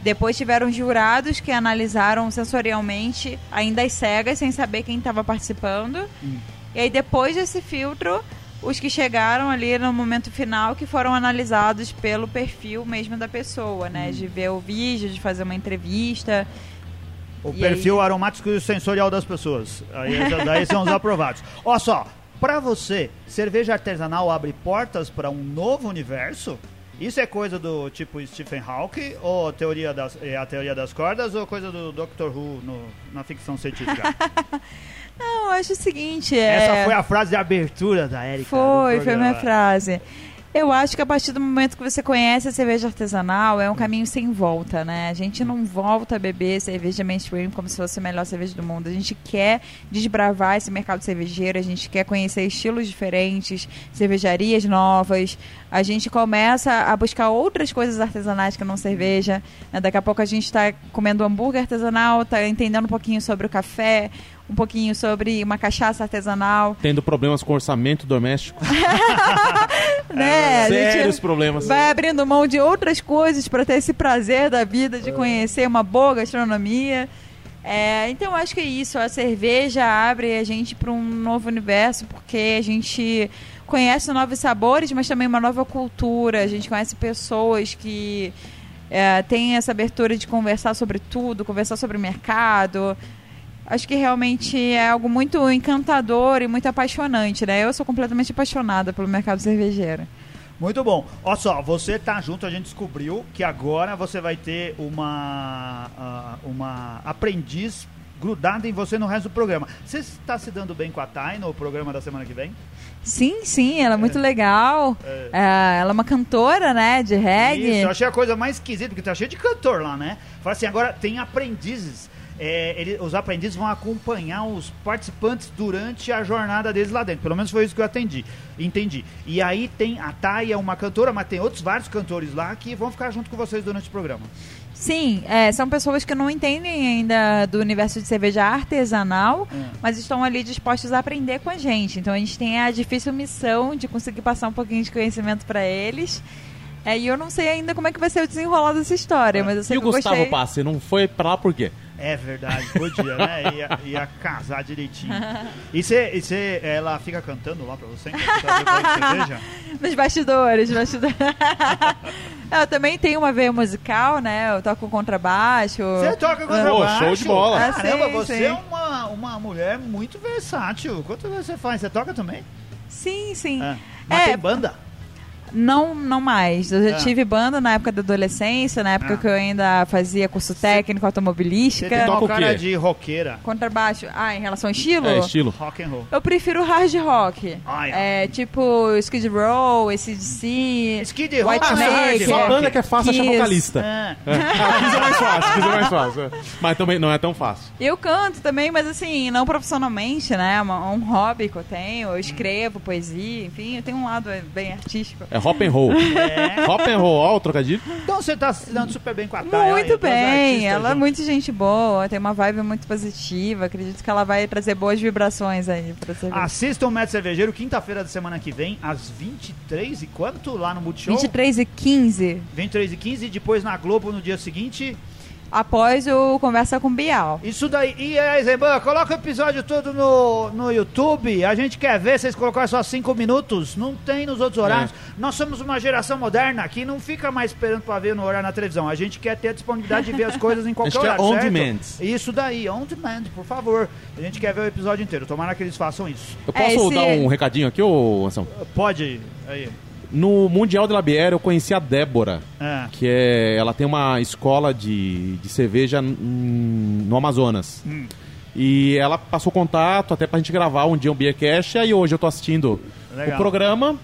Depois tiveram jurados que analisaram sensorialmente, ainda às cegas, sem saber quem estava participando. Hum. E aí, depois desse filtro, os que chegaram ali no momento final, que foram analisados pelo perfil mesmo da pessoa, Hum. né? De ver o vídeo, de fazer uma entrevista. O E perfil aromático e sensorial das pessoas. Aí, daí são os aprovados. Olha só, pra você, cerveja artesanal abre portas pra um novo universo? Isso é coisa do tipo Stephen Hawking, ou teoria das, é a teoria das cordas, ou coisa do Doctor Who no- na ficção científica? Não, eu acho o seguinte. é... Essa foi a frase de abertura da Erika. Foi, foi a minha frase. Eu acho que a partir do momento que você conhece a cerveja artesanal, é um caminho sem volta, né? A gente não volta a beber cerveja mainstream como se fosse a melhor cerveja do mundo. A gente quer desbravar esse mercado cervejeiro, a gente quer conhecer estilos diferentes, cervejarias novas. A gente começa a buscar outras coisas artesanais que não cerveja. né? Daqui a pouco a gente está comendo hambúrguer artesanal, está entendendo um pouquinho sobre o café, um pouquinho sobre uma cachaça artesanal. Tendo problemas com orçamento doméstico. né? Gente Sérios problemas. vai abrindo mão de outras coisas para ter esse prazer da vida de conhecer uma boa gastronomia. É, então acho que é isso. A cerveja abre a gente para um novo universo porque a gente conhece novos sabores, mas também uma nova cultura. A gente conhece pessoas que é, têm essa abertura de conversar sobre tudo, conversar sobre o mercado. Acho que realmente é algo muito encantador e muito apaixonante, né? Eu sou completamente apaixonada pelo mercado cervejeiro. Muito bom. Olha só, você tá junto, a gente descobriu que agora você vai ter uma, ah, uma aprendiz grudada em você no resto do programa. Você está se dando bem com a Thay no programa da semana que vem? Sim, sim, ela é muito legal. É, ela é uma cantora, né, de reggae. Isso, eu achei a coisa mais esquisita, porque tá cheio de cantor lá, né? Fala assim, agora tem aprendizes. É, ele- os aprendizes vão acompanhar os participantes durante a jornada deles lá dentro. Pelo menos foi isso que eu atendi, entendi. E aí tem a Thay, é uma cantora, mas tem outros vários cantores lá que vão ficar junto com vocês durante o programa. Sim, é, são pessoas que não entendem ainda do universo de cerveja artesanal, Hum. mas estão ali dispostos a aprender com a gente. Então a gente tem a difícil missão de conseguir passar um pouquinho de conhecimento para eles. É, e eu não sei ainda como é que vai ser o desenrolar dessa história, mas eu sei E o que eu Gustavo gostei. Passe não foi pra lá por quê? É verdade, podia, né? Ia, ia casar direitinho. E você, e você- ela fica cantando lá pra você? você tá cerveja? Nos bastidores, bastidores. eu também tenho uma veia musical, né? Eu toco contrabaixo. Você toca Pô, contrabaixo? show de bola. Ah, Caramba, sim, você sim. é uma, uma mulher muito versátil. Quantas vezes você faz? Você toca também? Sim, sim. É. Mas É. tem banda? Não, não mais. Eu já Ah. tive banda na época da adolescência, na época Ah. que eu ainda fazia curso técnico, Você automobilística. tem Toca o cara de roqueira. Contrabaixo. Ah, em relação ao estilo? É, estilo. Rock and roll. Eu prefiro hard rock. Ai, é, tipo Skid Row, ACDC, Skid White Row, Ah, Snake. hard só banda que é fácil achar vocalista. É. Ah, Kiss é mais fácil, Kiss é mais fácil. é. Mas também não é tão fácil. Eu canto também, mas assim, não profissionalmente, né? É um hobby que eu tenho. Eu escrevo poesia, enfim, eu tenho um lado bem artístico. É hop and roll. É. Hop and roll, ó, o trocadilho. Então você tá se dando super bem com a Thay. aí, Muito duas bem, artistas ela é muito gente boa, tem uma vibe muito positiva. Acredito que ela vai trazer boas vibrações aí pra você. ver. Assistam o Médio Cervejeiro, quinta-feira da semana que vem, às 23 e quanto? Lá no Multishow? 23 e 15, 23 e 15 e depois na Globo no dia seguinte. Após o Conversa com Bial. Isso daí. E aí, Zemban, coloca o episódio todo no, no YouTube. A gente quer ver vocês colocarem só 5 minutos. Não tem nos outros horários. Nós somos uma geração moderna que não fica mais esperando pra ver no horário na televisão. A gente quer ter a disponibilidade de ver as coisas em qualquer horário. on certo? demand. Isso daí, on demand, por favor. A gente quer ver o episódio inteiro. Tomara que eles façam isso. Eu É, posso esse- dar um recadinho aqui, ô Anselmo? Pode. Aí. No Mundial de La Bière eu conheci a Débora, É. que é. Ela tem uma escola de, de cerveja hum, no Amazonas. Hum. E ela passou contato até pra gente gravar um dia um Beercast. E aí hoje eu tô assistindo Legal. o programa.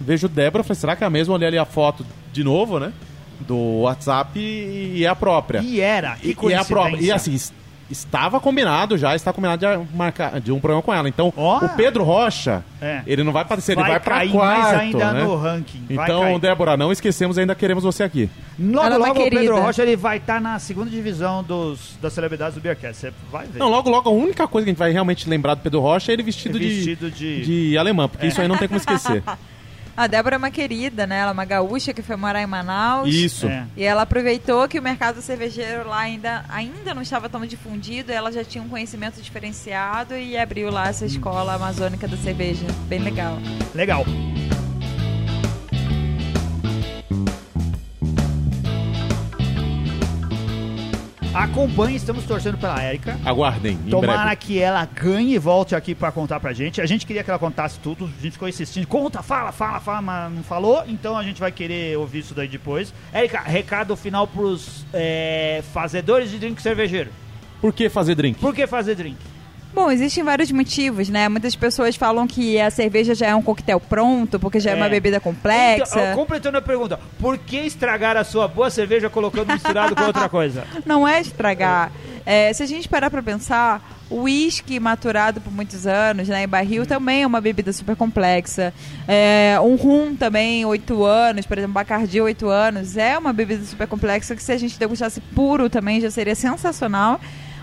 Vejo Débora, falei, será que é a mesma? Olhei ali a foto de novo, né? Do WhatsApp e é a própria. E era. Que E, e é a própria. E assim, estava combinado já, está combinado de, marcar, de um programa com ela. Então, Ó. o Pedro Rocha, É. ele não vai aparecer, ele vai vai pra cair quarto, mais ainda né? no ranking. Vai Então, cair. Débora, não esquecemos, ainda queremos você aqui. Logo, Ela é logo o Pedro. Rocha ele vai estar na segunda divisão dos, das celebridades do Beercast. Você vai ver. Não, logo, logo, a única coisa que a gente vai realmente lembrar do Pedro Rocha é ele vestido, Vestido de, de- de alemã, porque É. isso aí não tem como esquecer. A Débora é uma querida, né? Ela é uma gaúcha que foi morar em Manaus. Isso. É. E ela aproveitou que o mercado cervejeiro lá ainda, ainda não estava tão difundido, ela já tinha um conhecimento diferenciado e abriu lá essa escola amazônica da cerveja. Bem legal. Legal. Acompanhe, estamos torcendo pela Érica. Aguardem, em Tomara breve. que ela ganhe e volte aqui pra contar pra gente. A gente queria que ela contasse tudo, a gente ficou insistindo. Conta, fala, fala, fala, mas não falou. Então a gente vai querer ouvir isso daí depois. Érica, recado final pros é, fazedores de drink cervejeiro. Por que fazer drink? Por que fazer drink? Bom, existem vários motivos, né? Muitas pessoas falam que a cerveja já é um coquetel pronto, porque já é, É. uma bebida complexa. Então, completando a pergunta, por que estragar a sua boa cerveja colocando misturado com outra coisa? Não é estragar. É, se a gente parar pra pensar, o uísque maturado por muitos anos, né, em barril, também é uma bebida super complexa. É, um rum também, oito anos, por exemplo, Bacardi, oito anos, é uma bebida super complexa que se a gente degustasse puro também já seria sensacional.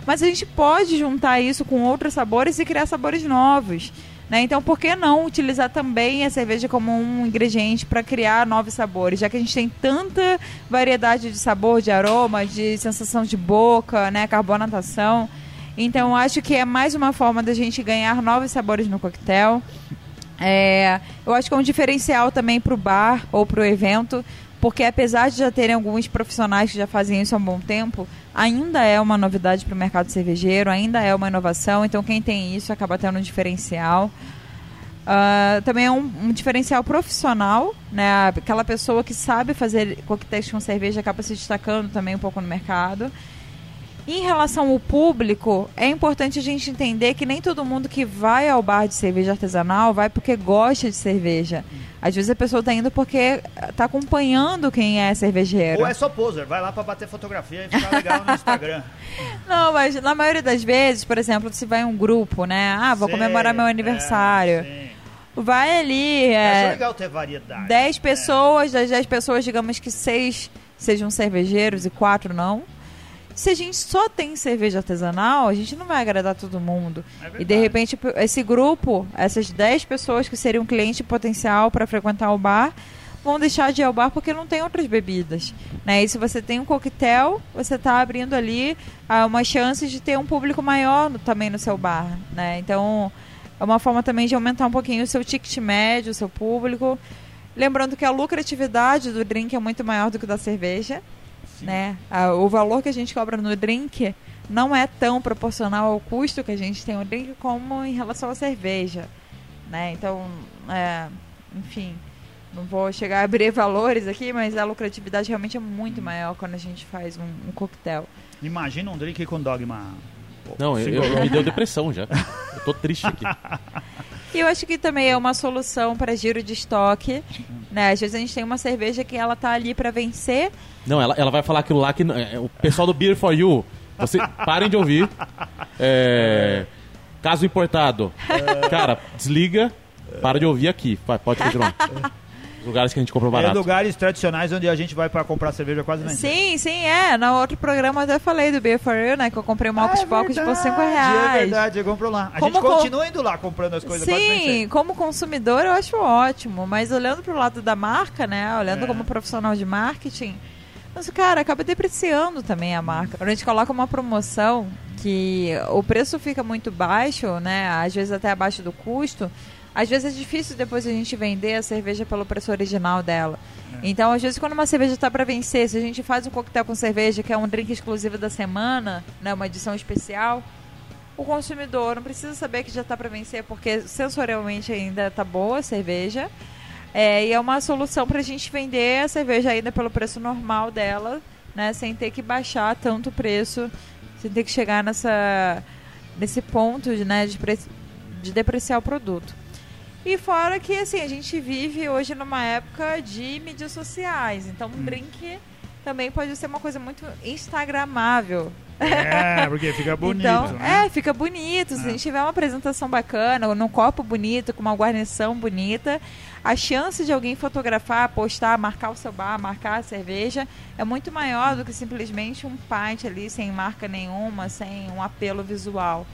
Mas a gente pode juntar isso com outros sabores e criar sabores novos. Né? Então, por que não utilizar também a cerveja como um ingrediente para criar novos sabores? Já que a gente tem tanta variedade de sabor, de aroma, de sensação de boca, né? carbonatação. Então, acho que é mais uma forma da gente ganhar novos sabores no coquetel. É, eu acho que é um diferencial também para o bar ou para o evento, porque apesar de já terem alguns profissionais que já fazem isso há um bom tempo, ainda é uma novidade para o mercado cervejeiro, ainda é uma inovação, então quem tem isso acaba tendo um diferencial. Ah, também é um, um diferencial profissional, né? Aquela pessoa que sabe fazer coquetéis com cerveja acaba se destacando também um pouco no mercado. Em relação ao público, é importante a gente entender que nem todo mundo que vai ao bar de cerveja artesanal vai porque gosta de cerveja. Às vezes a pessoa está indo porque está acompanhando quem é cervejeiro. Ou é só poser, vai lá pra bater fotografia e ficar legal no Instagram. Não, mas na maioria das vezes, por exemplo, se vai em um grupo, né? Ah, vou Sei, comemorar meu aniversário. é, sim. vai ali, é é, legal ter variedade. 10 pessoas, das 10 pessoas, digamos que 6 sejam cervejeiros e 4 não. Se a gente só tem cerveja artesanal, a gente não vai agradar todo mundo. É E de repente, esse grupo, essas 10 pessoas que seriam cliente potencial para frequentar o bar, vão deixar de ir ao bar porque não tem outras bebidas. Né? E se você tem um coquetel, você está abrindo ali ah, uma chance de ter um público maior no- também no seu bar. Né? Então, é uma forma também de aumentar um pouquinho o seu ticket médio, o seu público. Lembrando que a lucratividade do drink é muito maior do que da cerveja. Né? O valor que a gente cobra no drink não é tão proporcional ao custo que a gente tem no drink como em relação à cerveja. Né? Então, é, enfim. não vou chegar a abrir valores aqui, mas a lucratividade realmente é muito maior quando a gente faz um, um coquetel. Imagina um drink com dogma. Não, eu, eu- me deu depressão já. Eu tô triste aqui. E eu acho que também é uma solução para giro de estoque, né? Às vezes a gente tem uma cerveja que ela tá ali para vencer, Não, ela, ela vai falar aquilo lá que. é, o pessoal do Beer for You, você, parem de ouvir. É, caso importado. Cara, desliga, para de ouvir aqui. Vai, pode continuar. Lugares que a gente comprou É barato. lugares tradicionais onde a gente vai pra comprar cerveja quase não Sim, sim, é. No outro programa eu até falei do Beer for You, né? Que eu comprei um álcool de palcos por 5 É reais. verdade, eu compro lá. A Como gente co- continua indo lá comprando as coisas Sim, como consumidor eu acho ótimo, mas olhando pro lado da marca, né? Olhando É. como profissional de marketing, mas cara, acaba depreciando também a marca. Quando a gente coloca uma promoção que o preço fica muito baixo, né? Às vezes até abaixo do custo. Às vezes é difícil depois a gente vender a cerveja pelo preço original dela. Então, às vezes, quando uma cerveja está para vencer, se a gente faz um coquetel com cerveja, que é um drink exclusivo da semana, né, uma edição especial, o consumidor não precisa saber que já está para vencer, porque sensorialmente ainda está boa a cerveja. É, e é uma solução para a gente vender a cerveja ainda pelo preço normal dela, né, sem ter que baixar tanto o preço, sem ter que chegar nessa, nesse ponto né, de, de depreciar o produto. E fora que assim, a gente vive hoje numa época de mídias sociais, então um drink também pode ser uma coisa muito instagramável. É, porque fica bonito, então, né? é, fica bonito. Se É. a gente tiver uma apresentação bacana, ou num copo bonito, com uma guarnição bonita, a chance de alguém fotografar, postar, marcar o seu bar, marcar a cerveja, é muito maior do que simplesmente um pint ali sem marca nenhuma, sem um apelo visual.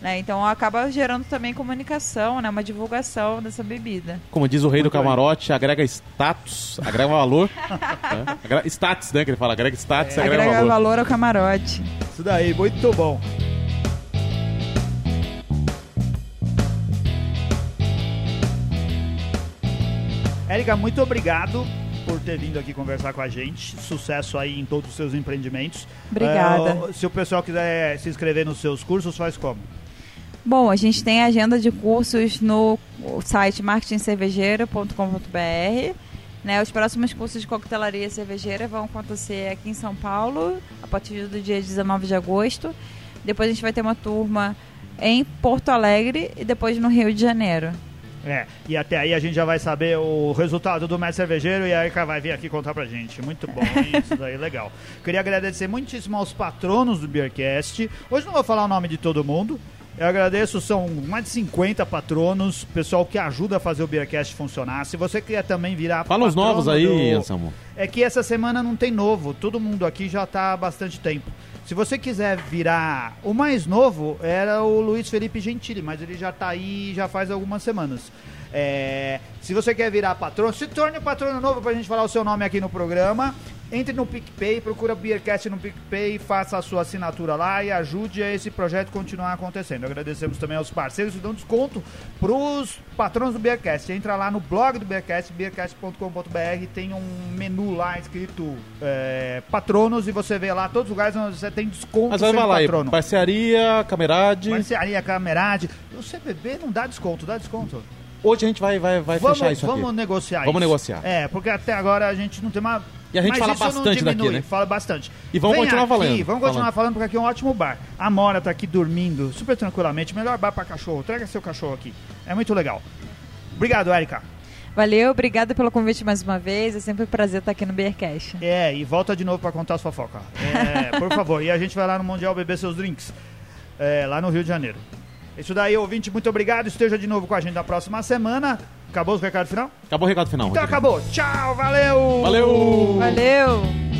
Né? Então acaba gerando também comunicação, né? uma divulgação dessa bebida. Como diz o rei do bem. camarote, agrega status, agrega valor. né? Agrega- status, né? Que ele fala, agrega status, agrega, Agrega valor. valor ao camarote. Isso daí, muito bom. Érica, muito obrigado por ter vindo aqui conversar com a gente. Sucesso aí em todos os seus empreendimentos. Obrigada. É, se o pessoal quiser se inscrever nos seus cursos, faz como? Bom, a gente tem agenda de cursos no site marketingcervejeira.com.br. Né, os próximos cursos de coquetelaria cervejeira vão acontecer aqui em São Paulo, a partir do dia 19 de agosto. Depois a gente vai ter uma turma em Porto Alegre e depois no Rio de Janeiro. É, e até aí a gente já vai saber o resultado do mestre cervejeiro e a Erika vai vir aqui contar pra gente. Muito bom, isso daí, legal. Queria agradecer muitíssimo aos patronos do Beercast. Hoje não vou falar o nome de todo mundo. Eu agradeço, são mais de 50 patronos, pessoal que ajuda a fazer o Beercast funcionar. Se você quer também virar Fala os novos aí, do- Anselmo. é que essa semana não tem novo, todo mundo aqui já tá há bastante tempo. Se você quiser virar. O mais novo era o Luiz Felipe Gentili, mas ele já tá aí já faz algumas semanas. É, se você quer virar patrono, se torne patrono novo pra gente falar o seu nome aqui no programa. Entre no PicPay, procura Beercast no PicPay, faça a sua assinatura lá e ajude a esse projeto continuar acontecendo. Agradecemos também aos parceiros que dão desconto pros patronos do Beercast. Entra lá no blog do Beercast, beercast.com.br, tem um menu lá escrito é, patronos e você vê lá todos os lugares onde você tem desconto Mas vai lá patrono. parcearia, camerade. Mercearia, camerade. O CBB não dá desconto, dá desconto. Hoje a gente vai, vai, vai vamos fechar isso aqui. vamos negociar Vamos isso. negociar. É, porque até agora a gente não tem uma... E a gente Mas fala isso não bastante daqui, diminui, né? Fala bastante. E vamos Vem continuar aqui, falando. Vamos continuar Falando. falando, porque aqui é um ótimo bar. A Mora tá aqui dormindo super tranquilamente. Melhor bar pra cachorro. Traga seu cachorro aqui. É muito legal. Obrigado, Erika. Valeu, obrigada pelo convite mais uma vez. É sempre um prazer estar aqui no Beercast. É, e volta de novo pra contar as fofocas. É, por favor. E a gente vai lá no Mundial beber seus drinks. É, lá no Rio de Janeiro. Isso daí, ouvinte, muito obrigado. Esteja de novo com a gente na próxima semana. Acabou o recado final? Acabou o recado final. Então Rodrigo. acabou. Tchau, valeu! Valeu! Valeu!